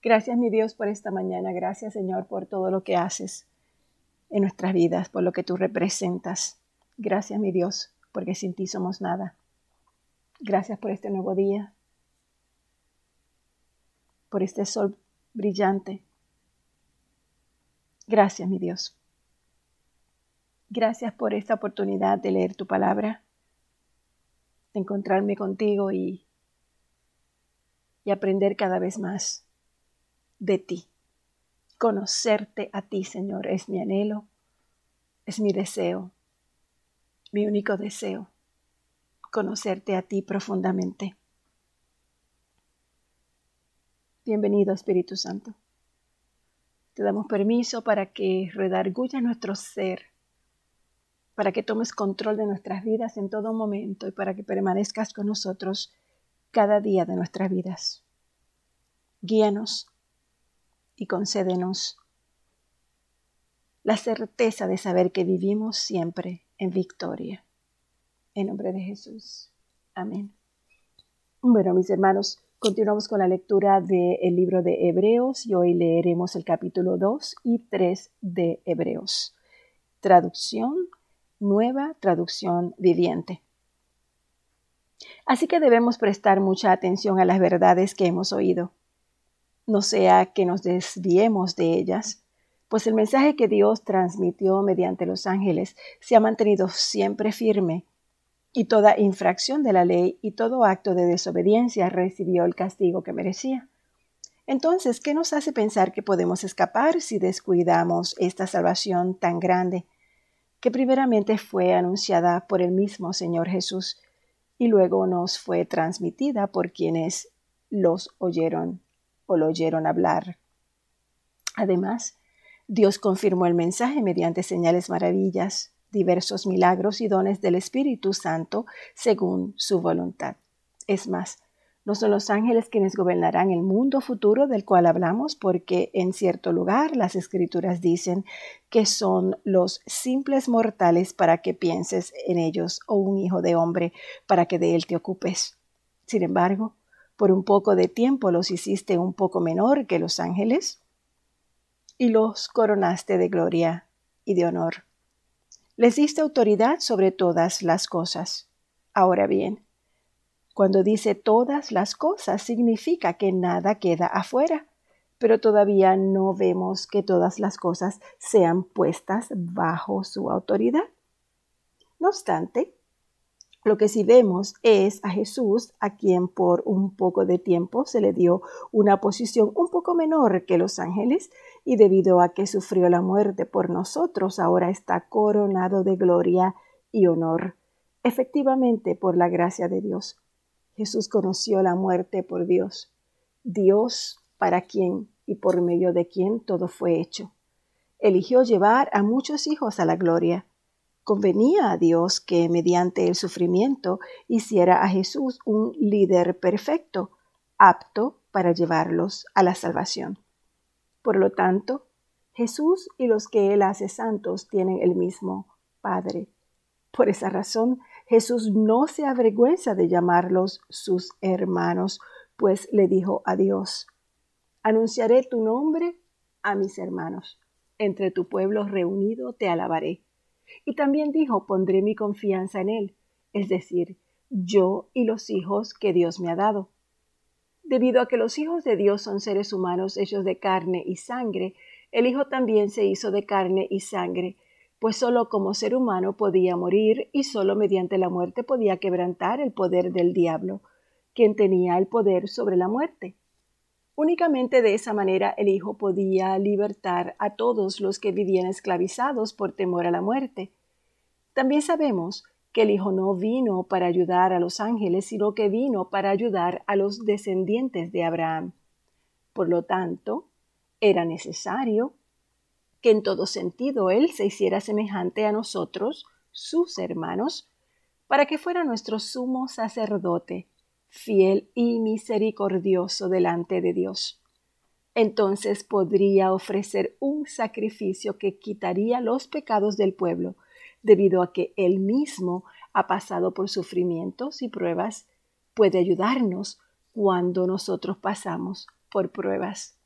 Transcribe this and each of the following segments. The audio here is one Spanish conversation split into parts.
Gracias, mi Dios, por esta mañana. Gracias, Señor, por todo lo que haces en nuestras vidas, por lo que tú representas. Gracias, mi Dios, porque sin ti somos nada. Gracias por este nuevo día, por este sol brillante. Gracias, mi Dios. Gracias por esta oportunidad de leer tu palabra, de encontrarme contigo y, y aprender cada vez más de ti. Conocerte a ti, Señor, es mi anhelo, es mi deseo, mi único deseo, conocerte a ti profundamente. Bienvenido, Espíritu Santo. Te damos permiso para que redarguya nuestro ser, para que tomes control de nuestras vidas en todo momento y para que permanezcas con nosotros cada día de nuestras vidas. Guíanos y concédenos la certeza de saber que vivimos siempre en victoria. En nombre de Jesús. Amén. Bueno, mis hermanos, continuamos con la lectura del libro de Hebreos y hoy leeremos el capítulo 2 y 3 de Hebreos. Traducción, nueva traducción viviente. Así que debemos prestar mucha atención a las verdades que hemos oído no sea que nos desviemos de ellas, pues el mensaje que Dios transmitió mediante los ángeles se ha mantenido siempre firme, y toda infracción de la ley y todo acto de desobediencia recibió el castigo que merecía. Entonces, ¿qué nos hace pensar que podemos escapar si descuidamos esta salvación tan grande, que primeramente fue anunciada por el mismo Señor Jesús y luego nos fue transmitida por quienes los oyeron o lo oyeron hablar. Además, Dios confirmó el mensaje mediante señales maravillas, diversos milagros y dones del Espíritu Santo según su voluntad. Es más, no son los ángeles quienes gobernarán el mundo futuro del cual hablamos, porque en cierto lugar las escrituras dicen que son los simples mortales para que pienses en ellos, o un hijo de hombre para que de él te ocupes. Sin embargo, por un poco de tiempo los hiciste un poco menor que los ángeles y los coronaste de gloria y de honor. Les diste autoridad sobre todas las cosas. Ahora bien, cuando dice todas las cosas significa que nada queda afuera, pero todavía no vemos que todas las cosas sean puestas bajo su autoridad. No obstante, lo que sí vemos es a Jesús, a quien por un poco de tiempo se le dio una posición un poco menor que los ángeles, y debido a que sufrió la muerte por nosotros, ahora está coronado de gloria y honor. Efectivamente, por la gracia de Dios. Jesús conoció la muerte por Dios. Dios para quien y por medio de quien todo fue hecho. Eligió llevar a muchos hijos a la gloria Convenía a Dios que mediante el sufrimiento hiciera a Jesús un líder perfecto, apto para llevarlos a la salvación. Por lo tanto, Jesús y los que Él hace santos tienen el mismo Padre. Por esa razón, Jesús no se avergüenza de llamarlos sus hermanos, pues le dijo a Dios, Anunciaré tu nombre a mis hermanos. Entre tu pueblo reunido te alabaré. Y también dijo, pondré mi confianza en Él, es decir, yo y los hijos que Dios me ha dado. Debido a que los hijos de Dios son seres humanos hechos de carne y sangre, el Hijo también se hizo de carne y sangre, pues sólo como ser humano podía morir y sólo mediante la muerte podía quebrantar el poder del diablo, quien tenía el poder sobre la muerte. Únicamente de esa manera el Hijo podía libertar a todos los que vivían esclavizados por temor a la muerte. También sabemos que el Hijo no vino para ayudar a los ángeles, sino que vino para ayudar a los descendientes de Abraham. Por lo tanto, era necesario que en todo sentido Él se hiciera semejante a nosotros, sus hermanos, para que fuera nuestro sumo sacerdote fiel y misericordioso delante de Dios. Entonces podría ofrecer un sacrificio que quitaría los pecados del pueblo, debido a que Él mismo ha pasado por sufrimientos y pruebas, puede ayudarnos cuando nosotros pasamos por pruebas.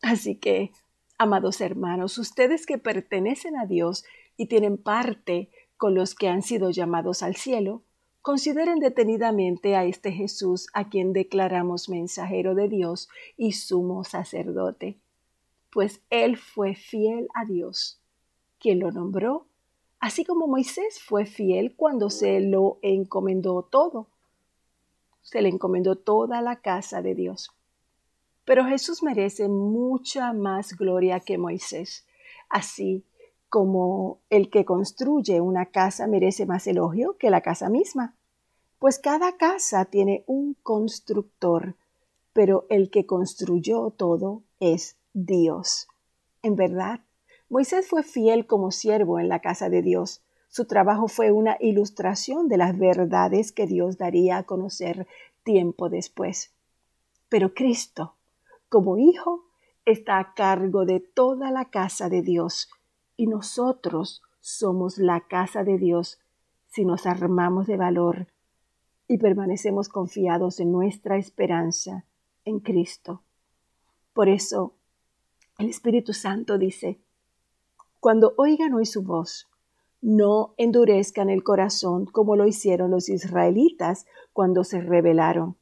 Así que, amados hermanos, ustedes que pertenecen a Dios y tienen parte con los que han sido llamados al cielo, consideren detenidamente a este Jesús a quien declaramos mensajero de Dios y sumo sacerdote, pues él fue fiel a Dios, quien lo nombró, así como Moisés fue fiel cuando se lo encomendó todo. Se le encomendó toda la casa de Dios. Pero Jesús merece mucha más gloria que Moisés. Así como el que construye una casa merece más elogio que la casa misma. Pues cada casa tiene un constructor, pero el que construyó todo es Dios. En verdad, Moisés fue fiel como siervo en la casa de Dios. Su trabajo fue una ilustración de las verdades que Dios daría a conocer tiempo después. Pero Cristo, como Hijo, está a cargo de toda la casa de Dios y nosotros somos la casa de Dios si nos armamos de valor y permanecemos confiados en nuestra esperanza en Cristo. Por eso, el Espíritu Santo dice, cuando oigan hoy su voz, no endurezcan el corazón como lo hicieron los israelitas cuando se rebelaron,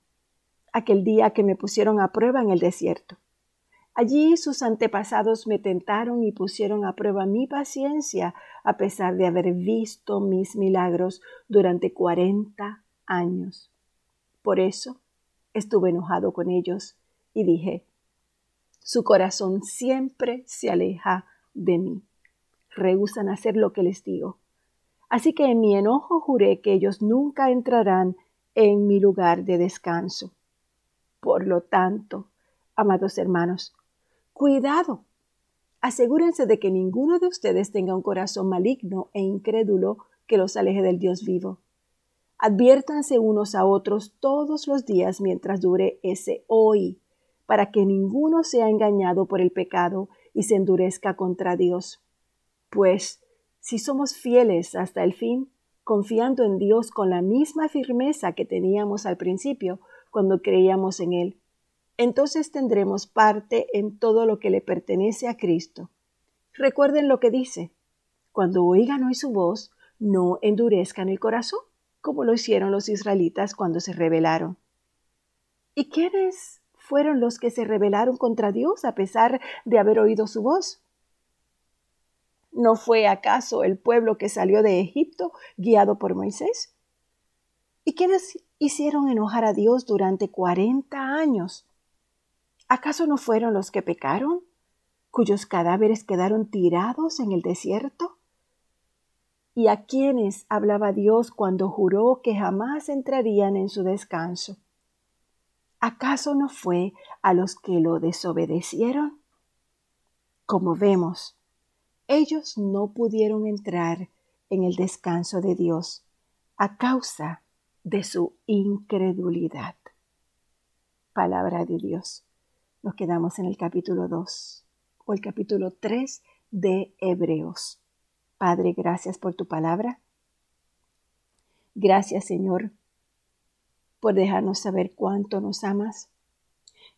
aquel día que me pusieron a prueba en el desierto. Allí sus antepasados me tentaron y pusieron a prueba mi paciencia a pesar de haber visto mis milagros durante cuarenta años. Por eso estuve enojado con ellos y dije, su corazón siempre se aleja de mí. Rehusan hacer lo que les digo. Así que en mi enojo juré que ellos nunca entrarán en mi lugar de descanso. Por lo tanto, amados hermanos, cuidado. Asegúrense de que ninguno de ustedes tenga un corazón maligno e incrédulo que los aleje del Dios vivo. Adviértanse unos a otros todos los días mientras dure ese hoy, para que ninguno sea engañado por el pecado y se endurezca contra Dios. Pues, si somos fieles hasta el fin, confiando en Dios con la misma firmeza que teníamos al principio cuando creíamos en Él, entonces tendremos parte en todo lo que le pertenece a Cristo. Recuerden lo que dice, cuando oigan hoy su voz, no endurezcan el corazón como lo hicieron los israelitas cuando se rebelaron. ¿Y quiénes fueron los que se rebelaron contra Dios a pesar de haber oído su voz? ¿No fue acaso el pueblo que salió de Egipto guiado por Moisés? ¿Y quiénes hicieron enojar a Dios durante cuarenta años? ¿Acaso no fueron los que pecaron, cuyos cadáveres quedaron tirados en el desierto? y a quienes hablaba Dios cuando juró que jamás entrarían en su descanso. ¿Acaso no fue a los que lo desobedecieron? Como vemos, ellos no pudieron entrar en el descanso de Dios a causa de su incredulidad. Palabra de Dios. Nos quedamos en el capítulo 2 o el capítulo 3 de Hebreos. Padre, gracias por tu palabra. Gracias, Señor, por dejarnos saber cuánto nos amas.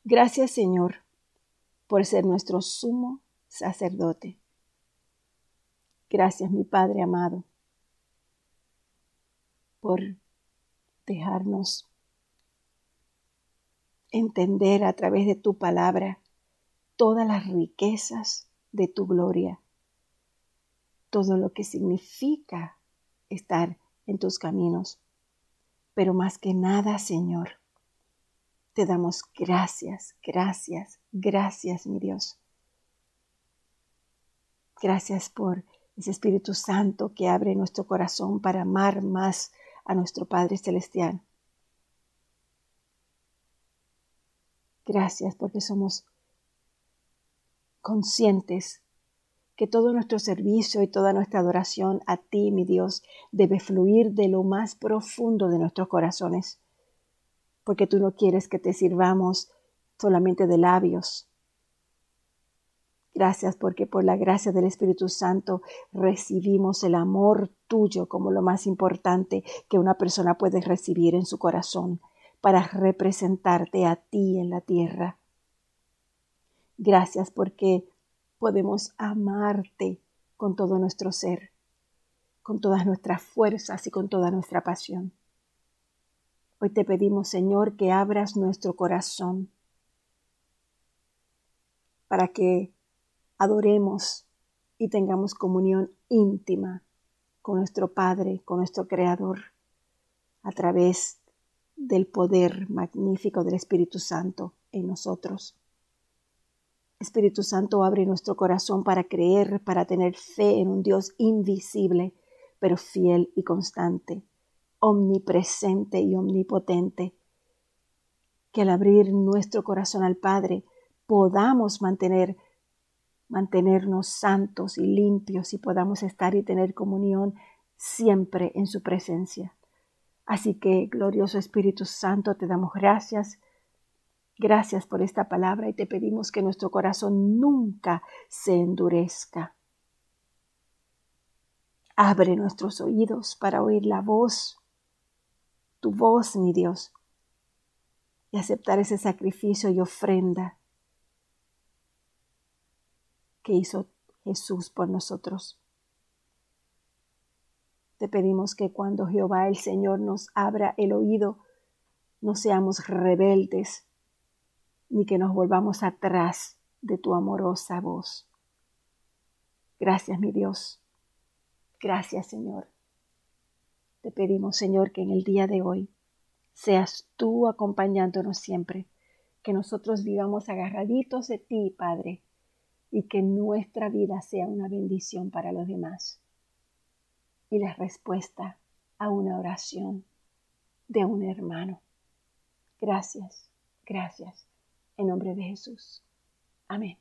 Gracias, Señor, por ser nuestro sumo sacerdote. Gracias, mi Padre amado, por dejarnos entender a través de tu palabra todas las riquezas de tu gloria todo lo que significa estar en tus caminos. Pero más que nada, Señor, te damos gracias, gracias, gracias, mi Dios. Gracias por ese Espíritu Santo que abre nuestro corazón para amar más a nuestro Padre Celestial. Gracias porque somos conscientes que todo nuestro servicio y toda nuestra adoración a ti, mi Dios, debe fluir de lo más profundo de nuestros corazones, porque tú no quieres que te sirvamos solamente de labios. Gracias porque por la gracia del Espíritu Santo recibimos el amor tuyo como lo más importante que una persona puede recibir en su corazón para representarte a ti en la tierra. Gracias porque podemos amarte con todo nuestro ser, con todas nuestras fuerzas y con toda nuestra pasión. Hoy te pedimos, Señor, que abras nuestro corazón para que adoremos y tengamos comunión íntima con nuestro Padre, con nuestro Creador, a través del poder magnífico del Espíritu Santo en nosotros. Espíritu Santo, abre nuestro corazón para creer, para tener fe en un Dios invisible, pero fiel y constante, omnipresente y omnipotente. Que al abrir nuestro corazón al Padre podamos mantener mantenernos santos y limpios y podamos estar y tener comunión siempre en su presencia. Así que, glorioso Espíritu Santo, te damos gracias. Gracias por esta palabra y te pedimos que nuestro corazón nunca se endurezca. Abre nuestros oídos para oír la voz, tu voz, mi Dios, y aceptar ese sacrificio y ofrenda que hizo Jesús por nosotros. Te pedimos que cuando Jehová el Señor nos abra el oído, no seamos rebeldes, ni que nos volvamos atrás de tu amorosa voz. Gracias, mi Dios. Gracias, Señor. Te pedimos, Señor, que en el día de hoy seas tú acompañándonos siempre, que nosotros vivamos agarraditos de ti, Padre, y que nuestra vida sea una bendición para los demás. Y la respuesta a una oración de un hermano. Gracias, gracias. En nombre de Jesús. Amén.